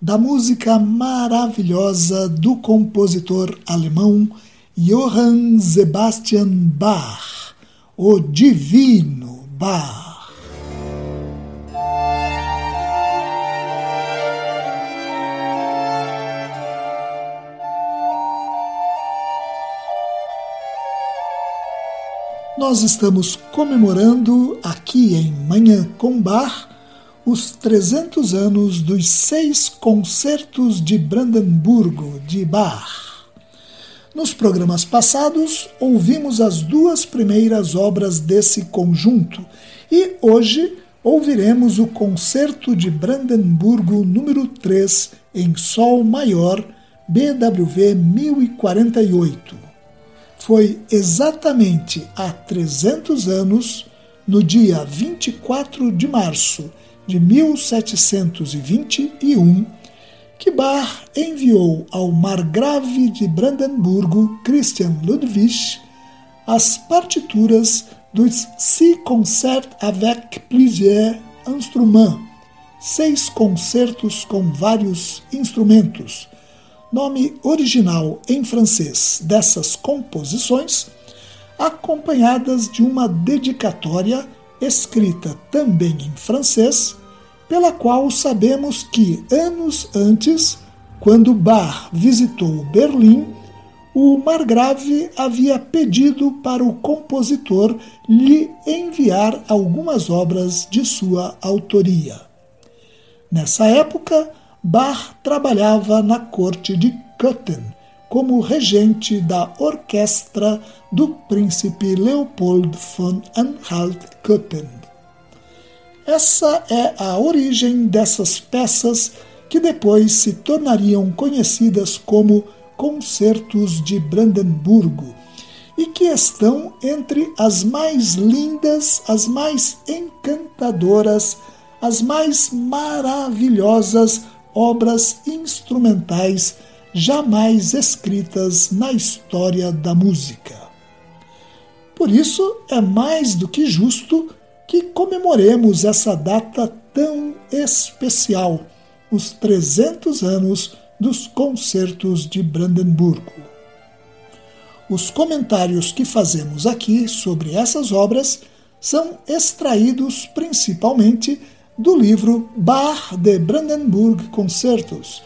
da música maravilhosa do compositor alemão Johann Sebastian Bach, o Divino Bach. Nós estamos comemorando aqui em Manhã com Bar os 300 anos dos seis concertos de Brandemburgo de Bach. Nos programas passados, ouvimos as duas primeiras obras desse conjunto e hoje ouviremos o Concerto de Brandemburgo número 3 em Sol maior, BWV 1048. Foi exatamente há 300 anos, no dia 24 de março de 1721 que Bach enviou ao margrave de Brandemburgo, Christian Ludwig, as partituras dos Six Concerts avec plusieurs instruments, seis concertos com vários instrumentos. Nome original em francês dessas composições, acompanhadas de uma dedicatória escrita também em francês, pela qual sabemos que anos antes, quando Bach visitou Berlim, o margrave havia pedido para o compositor lhe enviar algumas obras de sua autoria. Nessa época, Bach trabalhava na corte de Köthen como regente da orquestra do príncipe Leopold von Anhalt-Köthen. Essa é a origem dessas peças que depois se tornariam conhecidas como Concertos de Brandemburgo e que estão entre as mais lindas, as mais encantadoras, as mais maravilhosas obras instrumentais jamais escritas na história da música. Por isso, é mais do que justo que comemoremos essa data tão especial, os 300 anos dos concertos de Brandemburgo. Os comentários que fazemos aqui sobre essas obras são extraídos principalmente do livro Bach de Brandenburg Concertos,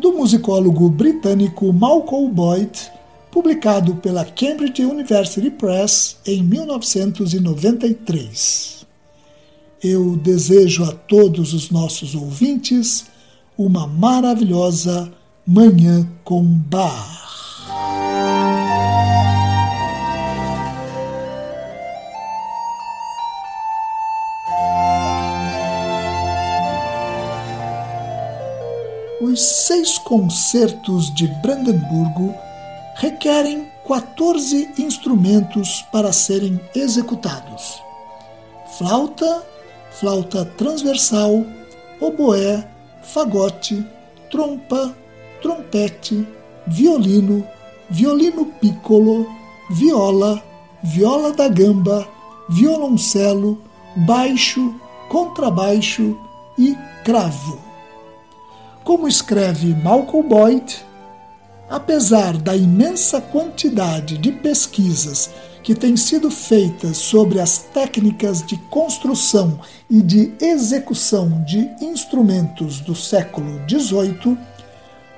do musicólogo britânico Malcolm Boyd, publicado pela Cambridge University Press em 1993. Eu desejo a todos os nossos ouvintes uma maravilhosa Manhã com Bar. Os seis concertos de Brandemburgo requerem 14 instrumentos para serem executados: flauta, flauta transversal, oboé, fagote, trompa, trompete, violino, violino piccolo, viola, viola da gamba, violoncelo, baixo, contrabaixo e cravo. Como escreve Malcolm Boyd, apesar da imensa quantidade de pesquisas que têm sido feitas sobre as técnicas de construção e de execução de instrumentos do século XVIII,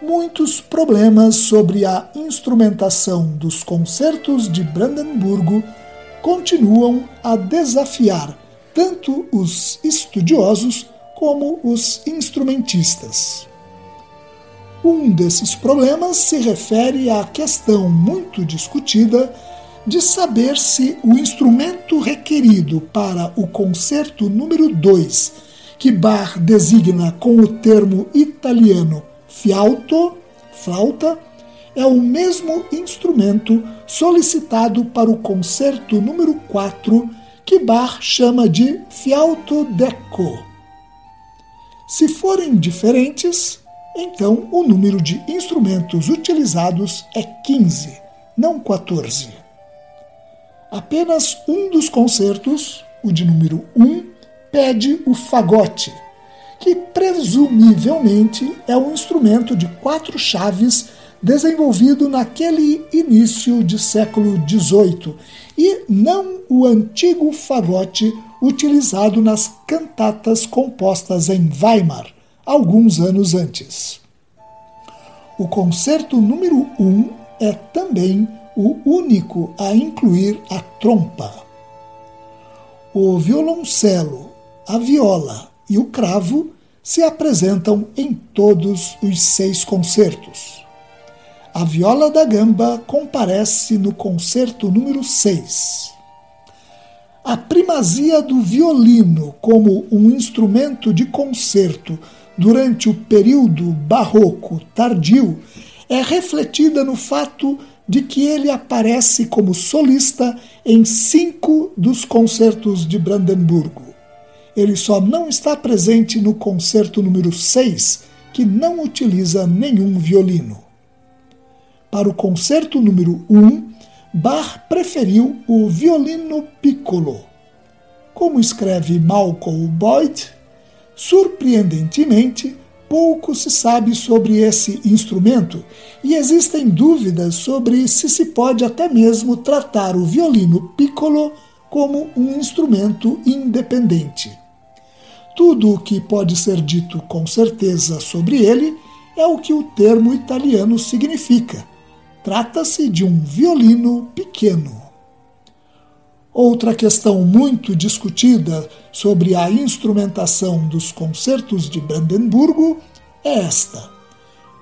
muitos problemas sobre a instrumentação dos concertos de Brandemburgo continuam a desafiar tanto os estudiosos como os instrumentistas. Um desses problemas se refere à questão muito discutida de saber se o instrumento requerido para o concerto número 2, que Bach designa com o termo italiano fialto, flauta, é o mesmo instrumento solicitado para o concerto número 4, que Bach chama de fialto deco. Se forem diferentes, então o número de instrumentos utilizados é 15, não 14. Apenas um dos concertos, o de número 1, pede o fagote, que presumivelmente é um instrumento de quatro chaves desenvolvido naquele início de século XVIII e não o antigo fagote utilizado nas cantatas compostas em Weimar alguns anos antes. O concerto número 1 um é também o único a incluir a trompa. O violoncelo, a viola e o cravo se apresentam em todos os seis concertos. A viola da gamba comparece no concerto número 6. A primazia do violino como um instrumento de concerto durante o período barroco tardio é refletida no fato de que ele aparece como solista em cinco dos concertos de Brandemburgo. Ele só não está presente no concerto número 6, que não utiliza nenhum violino. Para o concerto número 1, Bach preferiu o violino piccolo. Como escreve Malcolm Boyd, surpreendentemente, pouco se sabe sobre esse instrumento e existem dúvidas sobre se se pode até mesmo tratar o violino piccolo como um instrumento independente. Tudo o que pode ser dito com certeza sobre ele é o que o termo italiano significa. Trata-se de um violino pequeno. Outra questão muito discutida sobre a instrumentação dos concertos de Brandemburgo é esta: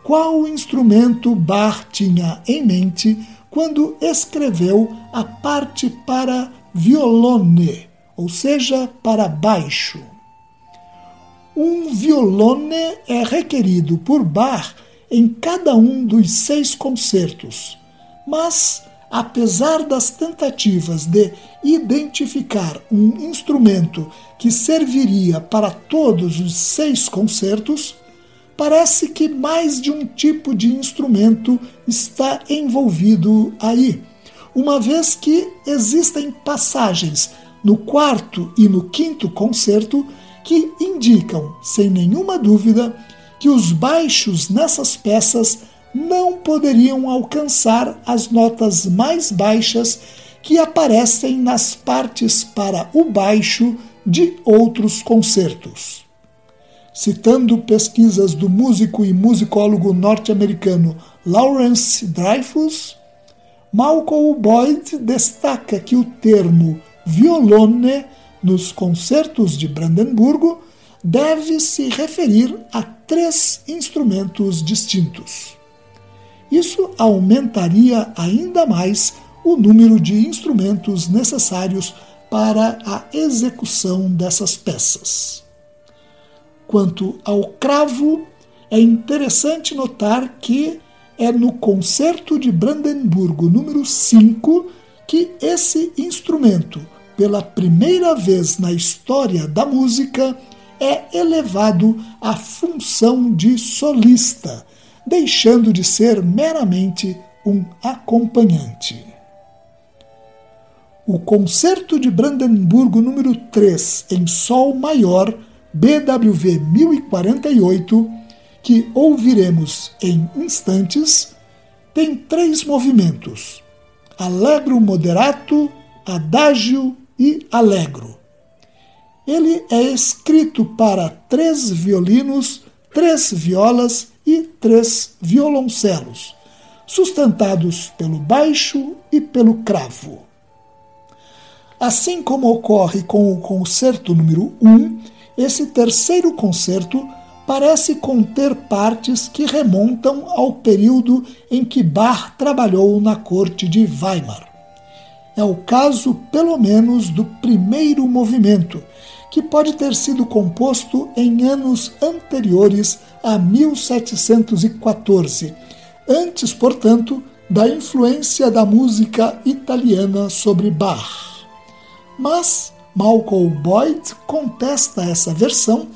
qual instrumento Bach tinha em mente quando escreveu a parte para violone, ou seja, para baixo? Um violone é requerido por Bach em cada um dos seis concertos, mas, apesar das tentativas de identificar um instrumento que serviria para todos os seis concertos, parece que mais de um tipo de instrumento está envolvido aí, uma vez que existem passagens no quarto e no quinto concerto que indicam, sem nenhuma dúvida, que os baixos nessas peças não poderiam alcançar as notas mais baixas que aparecem nas partes para o baixo de outros concertos. Citando pesquisas do músico e musicólogo norte-americano Lawrence Dreyfus, Malcolm Boyd destaca que o termo violone nos concertos de Brandemburgo deve se referir a três instrumentos distintos. Isso aumentaria ainda mais o número de instrumentos necessários para a execução dessas peças. Quanto ao cravo, é interessante notar que é no Concerto de Brandemburgo número 5 que esse instrumento pela primeira vez na história da música, é elevado à função de solista, deixando de ser meramente um acompanhante. O Concerto de Brandemburgo número 3 em Sol maior, BWV 1048, que ouviremos em instantes, tem três movimentos: Allegro moderato, Adagio e Allegro. Ele é escrito para três violinos, três violas e três violoncelos, sustentados pelo baixo e pelo cravo. Assim como ocorre com o concerto número 1, esse terceiro concerto parece conter partes que remontam ao período em que Bach trabalhou na corte de Weimar. É o caso, pelo menos, do primeiro movimento, que pode ter sido composto em anos anteriores a 1714, antes, portanto, da influência da música italiana sobre Bach. Mas Malcolm Boyd contesta essa versão,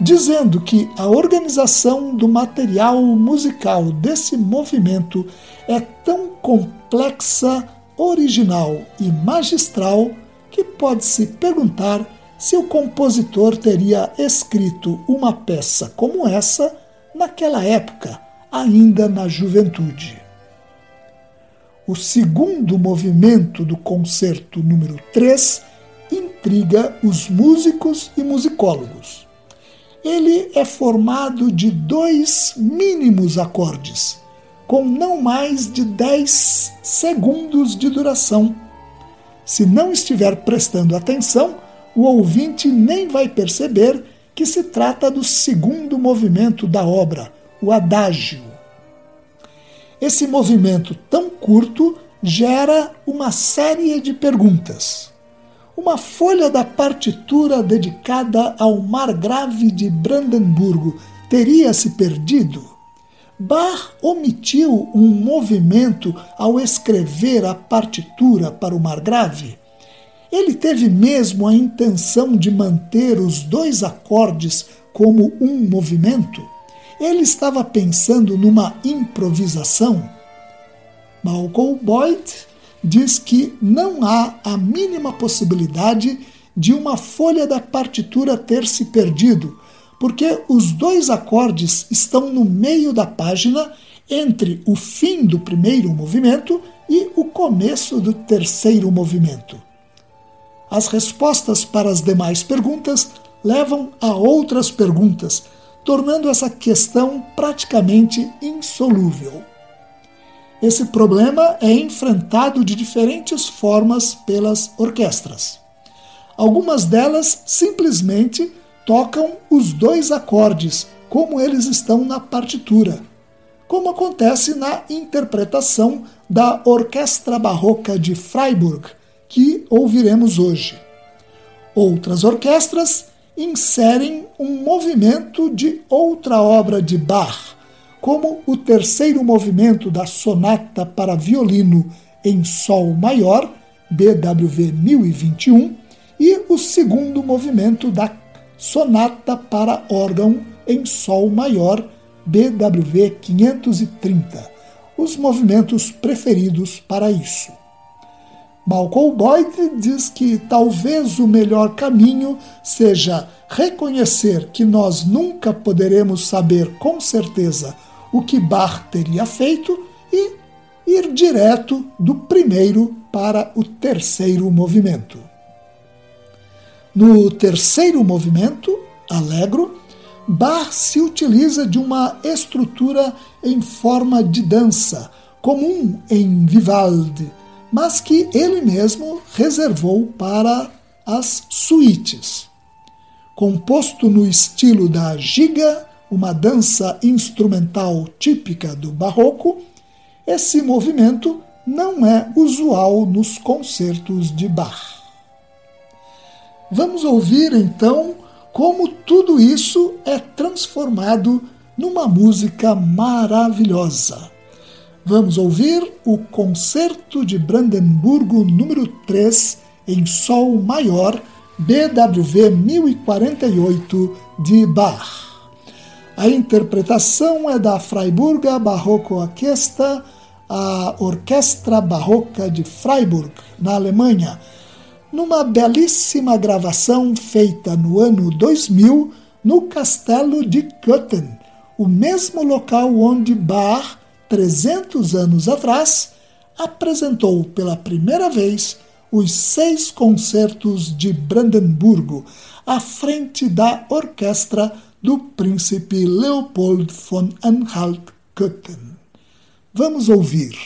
dizendo que a organização do material musical desse movimento é tão complexa, original e magistral que pode-se perguntar se o compositor teria escrito uma peça como essa naquela época, ainda na juventude. O segundo movimento do concerto número 3 intriga os músicos e musicólogos. Ele é formado de dois mínimos acordes, com não mais de 10 segundos de duração. Se não estiver prestando atenção, o ouvinte nem vai perceber que se trata do segundo movimento da obra, o adágio. Esse movimento tão curto gera uma série de perguntas. Uma folha da partitura dedicada ao Margrave de Brandemburgo teria se perdido? Bach omitiu um movimento ao escrever a partitura para o Margrave? Ele teve mesmo a intenção de manter os dois acordes como um movimento? Ele estava pensando numa improvisação. Malcolm Boyd diz que não há a mínima possibilidade de uma folha da partitura ter se perdido, porque os dois acordes estão no meio da página entre o fim do primeiro movimento e o começo do terceiro movimento. As respostas para as demais perguntas levam a outras perguntas tornando essa questão praticamente insolúvel. Esse problema é enfrentado de diferentes formas pelas orquestras. Algumas delas simplesmente tocam os dois acordes, como eles estão na partitura, como acontece na interpretação da Orquestra Barroca de Freiburg, que ouviremos hoje. Outras orquestras inserem um movimento de outra obra de Bach, como o terceiro movimento da Sonata para Violino em Sol Maior, BWV 1021, e o segundo movimento da Sonata para órgão em Sol Maior, BWV 530, os movimentos preferidos para isso. Malcolm Boyd diz que talvez o melhor caminho seja reconhecer que nós nunca poderemos saber com certeza o que Bach teria feito e ir direto do primeiro para o terceiro movimento. No terceiro movimento, Allegro, Bach se utiliza de uma estrutura em forma de dança, comum em Vivaldi mas que ele mesmo reservou para as suítes. Composto no estilo da giga, uma dança instrumental típica do barroco, esse movimento não é usual nos concertos de Bach. Vamos ouvir então como tudo isso é transformado numa música maravilhosa. Vamos ouvir o Concerto de Brandemburgo número 3 em Sol maior, BWV 1048 de Bach. A interpretação é da Freiburger Barroco Orquestra, a Orquestra Barroca de Freiburg, na Alemanha, numa belíssima gravação feita no ano 2000 no Castelo de Götten, o mesmo local onde Bach 300 anos atrás, apresentou pela primeira vez os seis concertos de Brandemburgo à frente da orquestra do príncipe Leopold von Anhalt-Köthen. Vamos ouvir.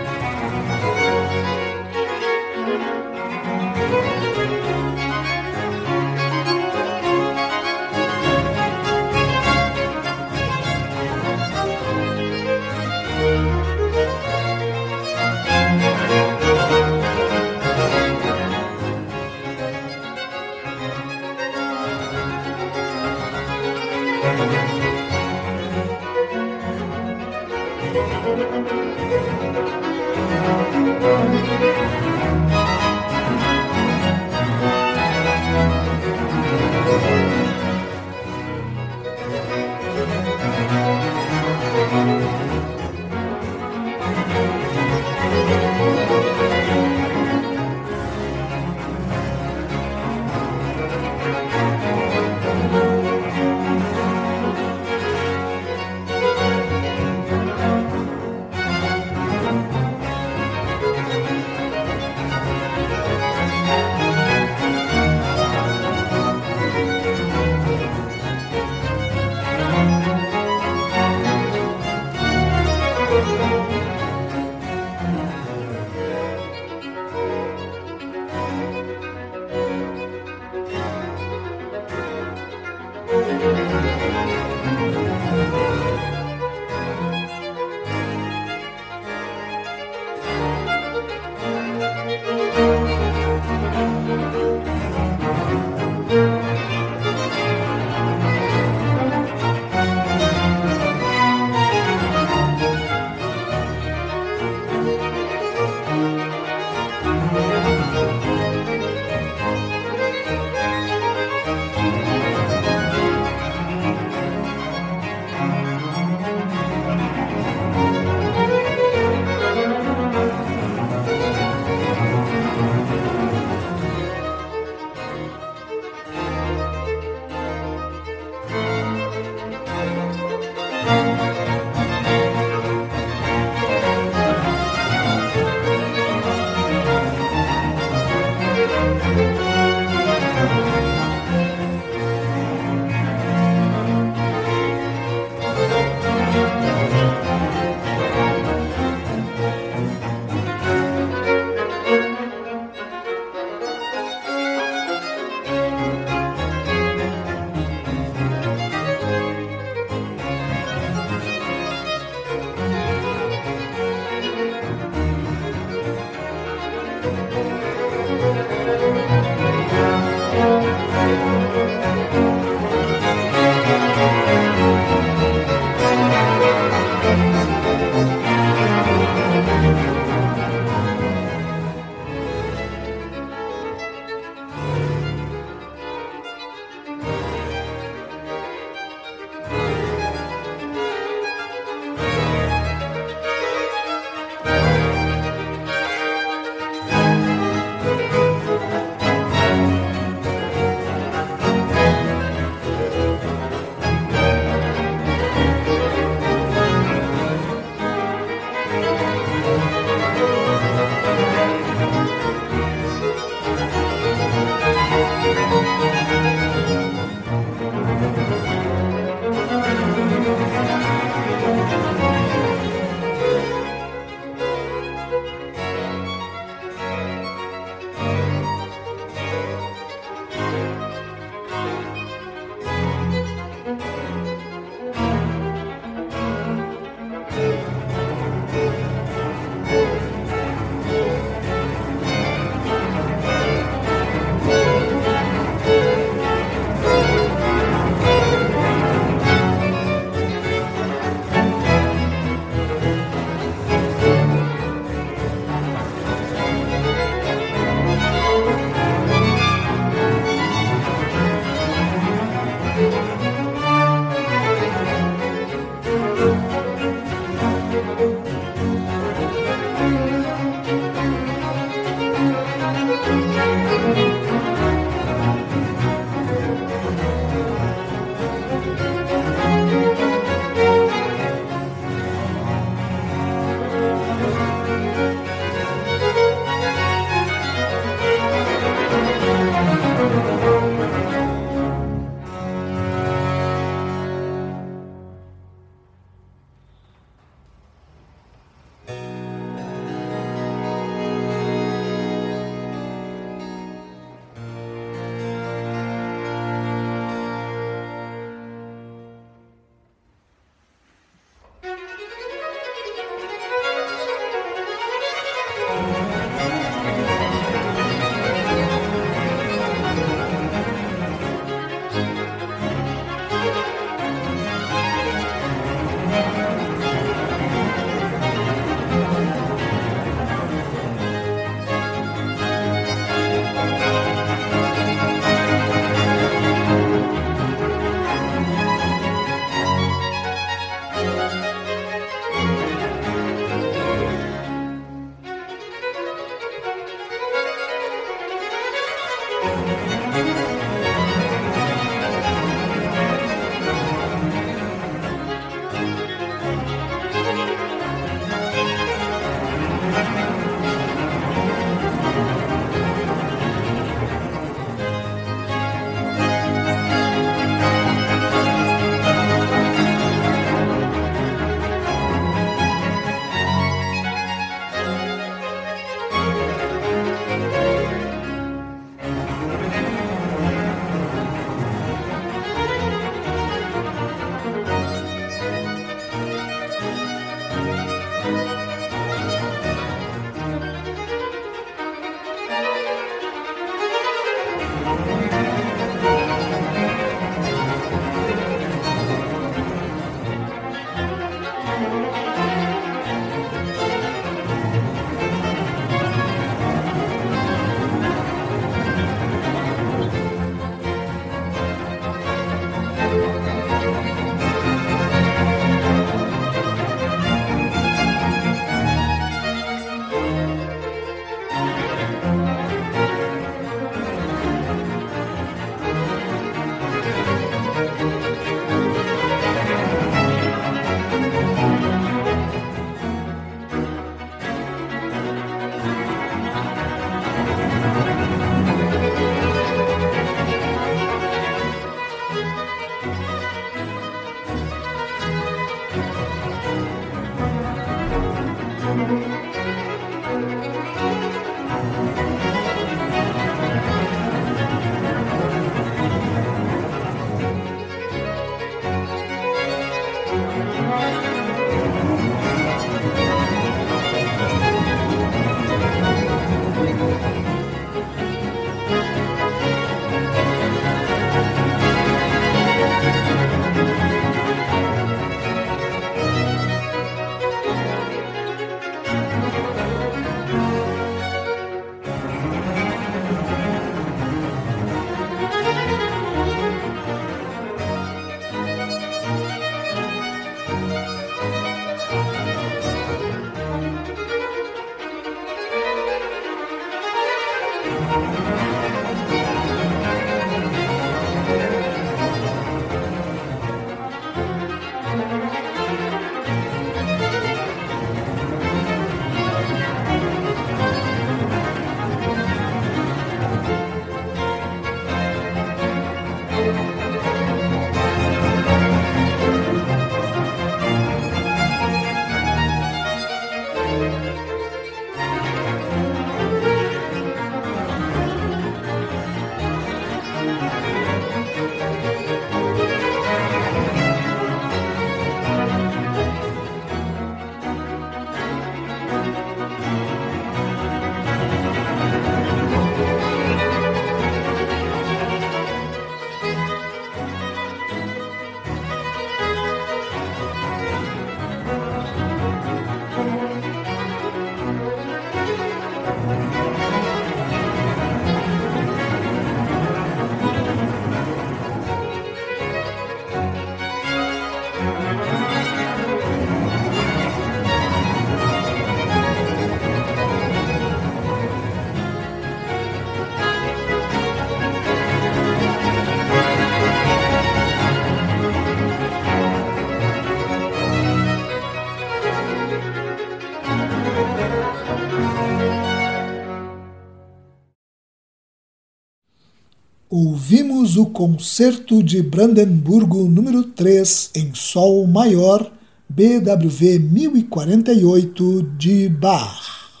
O Concerto de Brandemburgo número 3 em Sol Maior, BWV 1048 de Bach.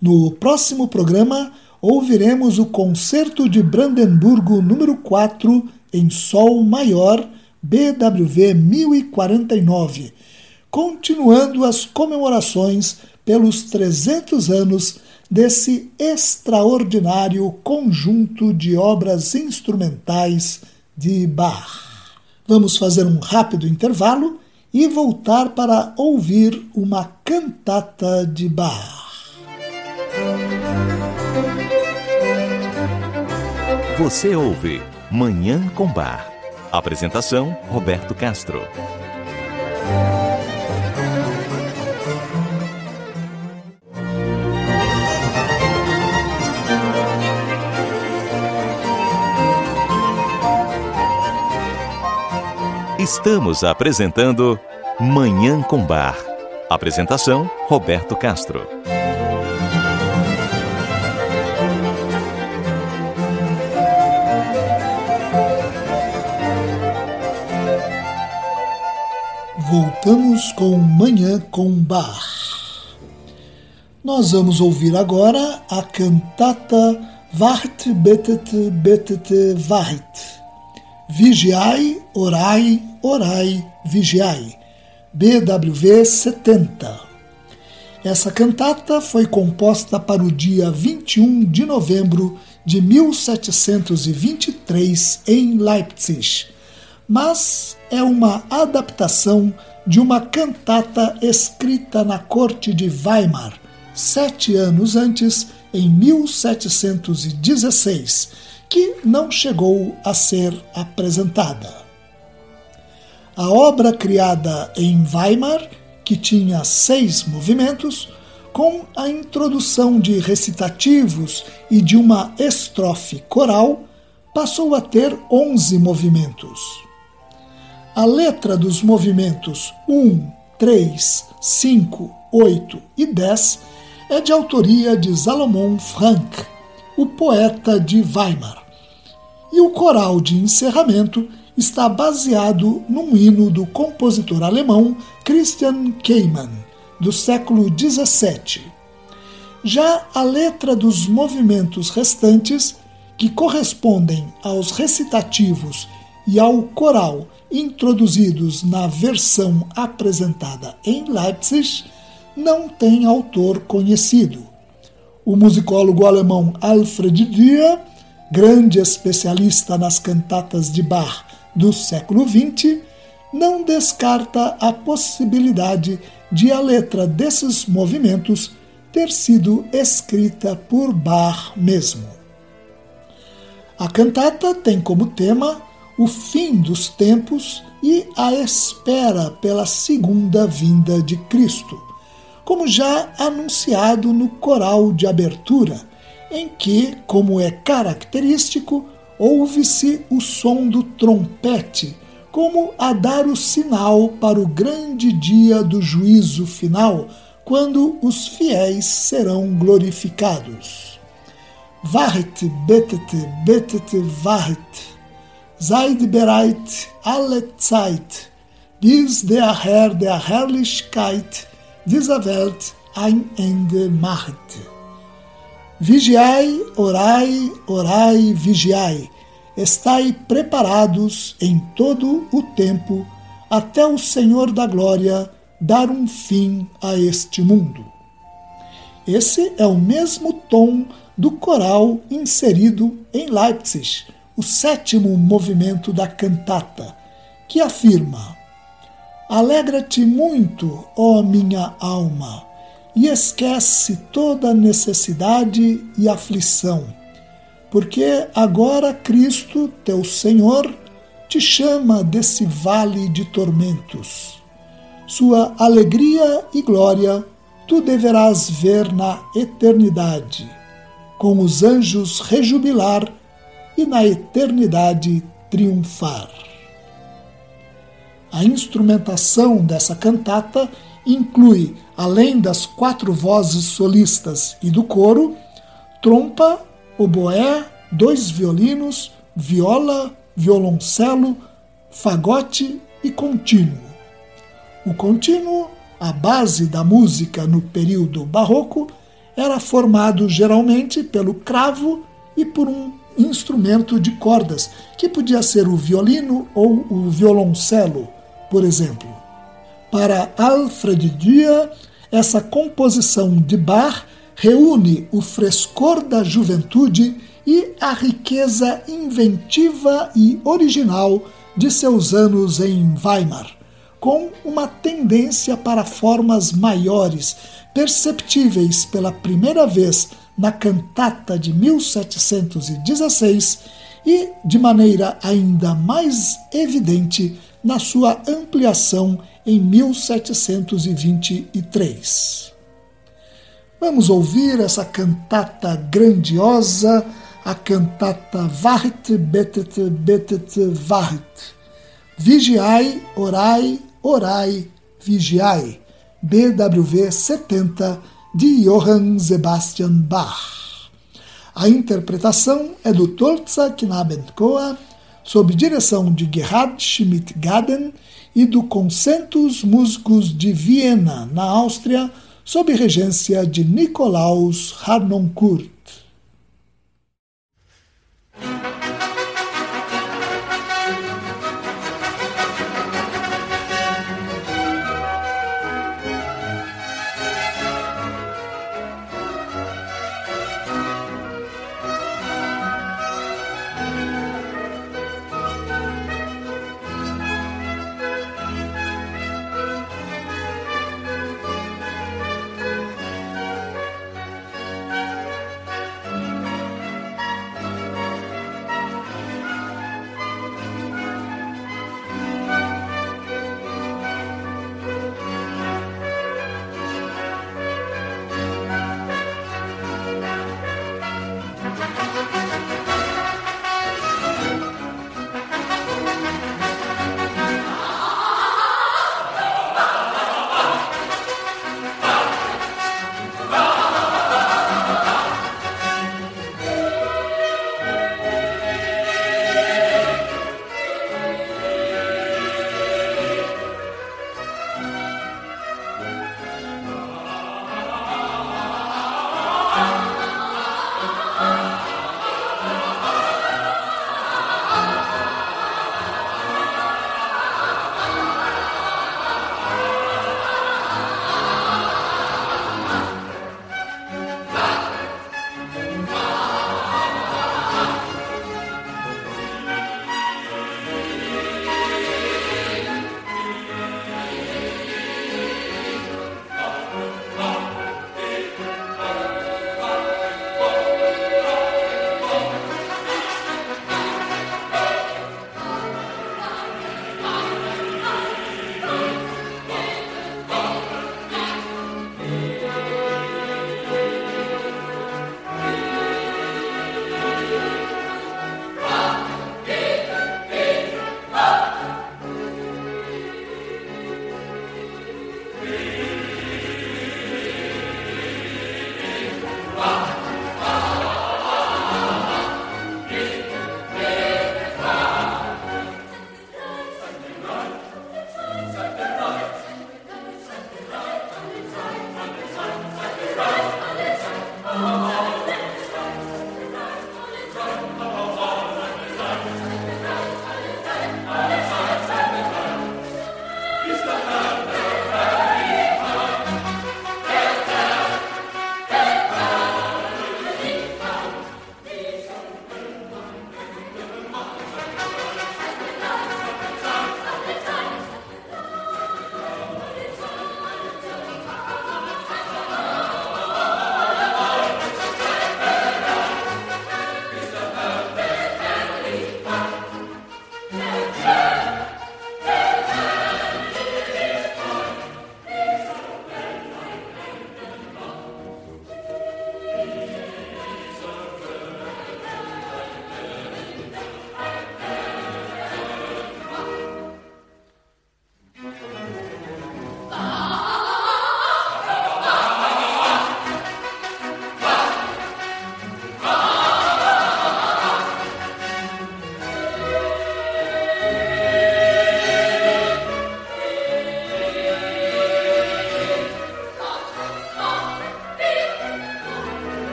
No próximo programa, ouviremos o Concerto de Brandemburgo número 4 em Sol Maior, BWV 1049, continuando as comemorações pelos 300 anos desse extraordinário conjunto de obras instrumentais de Bach. Vamos fazer um rápido intervalo e voltar para ouvir uma cantata de Bach. Você ouve Manhã com Bar. Apresentação: Roberto Castro. Estamos apresentando Manhã com Bar. Apresentação: Roberto Castro. Voltamos com Manhã com Bar. Nós vamos ouvir agora a cantata Wart betet betet wart Vigiai, orai, orai, vigiai. BWV 70. Essa cantata foi composta para o dia 21 de novembro de 1723 em Leipzig, mas é uma adaptação de uma cantata escrita na corte de Weimar, sete anos antes, em 1716 que não chegou a ser apresentada. A obra criada em Weimar, que tinha seis movimentos, com a introdução de recitativos e de uma estrofe coral, passou a ter onze movimentos. A letra dos movimentos 1, 3, 5, 8 e 10 é de autoria de Salomon Frank, o poeta de Weimar e o coral de encerramento está baseado num hino do compositor alemão Christian Keimann, do século XVII. Já a letra dos movimentos restantes, que correspondem aos recitativos e ao coral introduzidos na versão apresentada em Leipzig, não tem autor conhecido. O musicólogo alemão Alfred Dürer grande especialista nas cantatas de Bach do século XX, não descarta a possibilidade de a letra desses movimentos ter sido escrita por Bach mesmo. A cantata tem como tema o fim dos tempos e a espera pela segunda vinda de Cristo, como já anunciado no coral de abertura em que, como é característico, ouve-se o som do trompete, como a dar o sinal para o grande dia do juízo final, quando os fiéis serão glorificados. Wacht, betet, betet, wacht. Seid bereit alle Zeit, bis der Herr der Herrlichkeit dieser Welt ein Ende macht. Vigiai, orai, orai, vigiai. Estai preparados em todo o tempo, até o Senhor da Glória dar um fim a este mundo. Esse é o mesmo tom do coral inserido em Leipzig, o sétimo movimento da cantata, que afirma: Alegra-te muito, ó minha alma e esquece toda necessidade e aflição, porque agora Cristo, teu Senhor, te chama desse vale de tormentos. Sua alegria e glória tu deverás ver na eternidade, com os anjos rejubilar e na eternidade triunfar. A instrumentação dessa cantata inclui além das quatro vozes solistas e do coro, trompa, oboé, dois violinos, viola, violoncelo, fagote e contínuo. O contínuo, a base da música no período barroco, era formado geralmente pelo cravo e por um instrumento de cordas, que podia ser o violino ou o violoncelo, por exemplo. Para Alfred Dürer, essa composição de Bach reúne o frescor da juventude e a riqueza inventiva e original de seus anos em Weimar, com uma tendência para formas maiores, perceptíveis pela primeira vez na cantata de 1716 e de maneira ainda mais evidente na sua ampliação em 1723. Vamos ouvir essa cantata grandiosa, a cantata Wacht, betet, betet, wacht. Vigiai, orai, orai, vigiai. BWV 70 de Johann Sebastian Bach. A interpretação é do Tolza Knabenchor, sob direção de Gerhard Schmidt-Gaden e do Concentus Músicos de Viena, na Áustria, sob regência de Nikolaus Harnoncourt.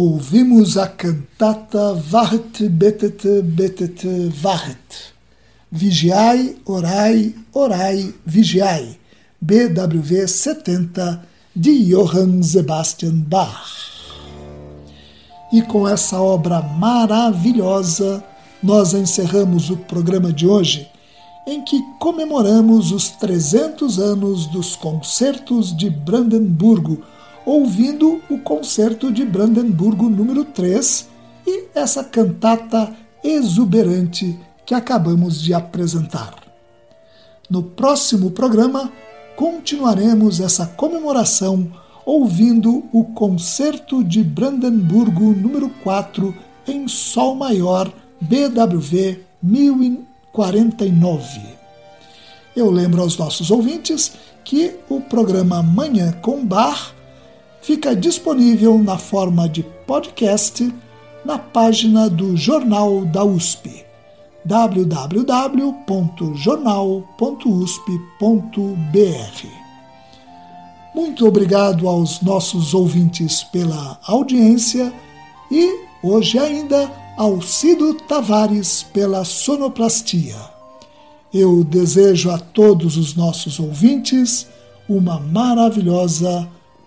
Ouvimos a cantata Wacht betet betet wacht. Vigiai, orai, orai, vigiai. BWV 70 de Johann Sebastian Bach. E com essa obra maravilhosa, nós encerramos o programa de hoje em que comemoramos os 300 anos dos concertos de Brandemburgo, ouvindo o concerto de Brandemburgo número 3 e essa cantata exuberante que acabamos de apresentar. No próximo programa, continuaremos essa comemoração ouvindo o Concerto de Brandemburgo número 4 em Sol maior BWV 1049. Eu lembro aos nossos ouvintes que o programa Manhã com Bar fica disponível na forma de podcast na página do Jornal da USP www.jornal.usp.br. Muito obrigado aos nossos ouvintes pela audiência e hoje ainda ao Cido Tavares pela sonoplastia. Eu desejo a todos os nossos ouvintes uma maravilhosa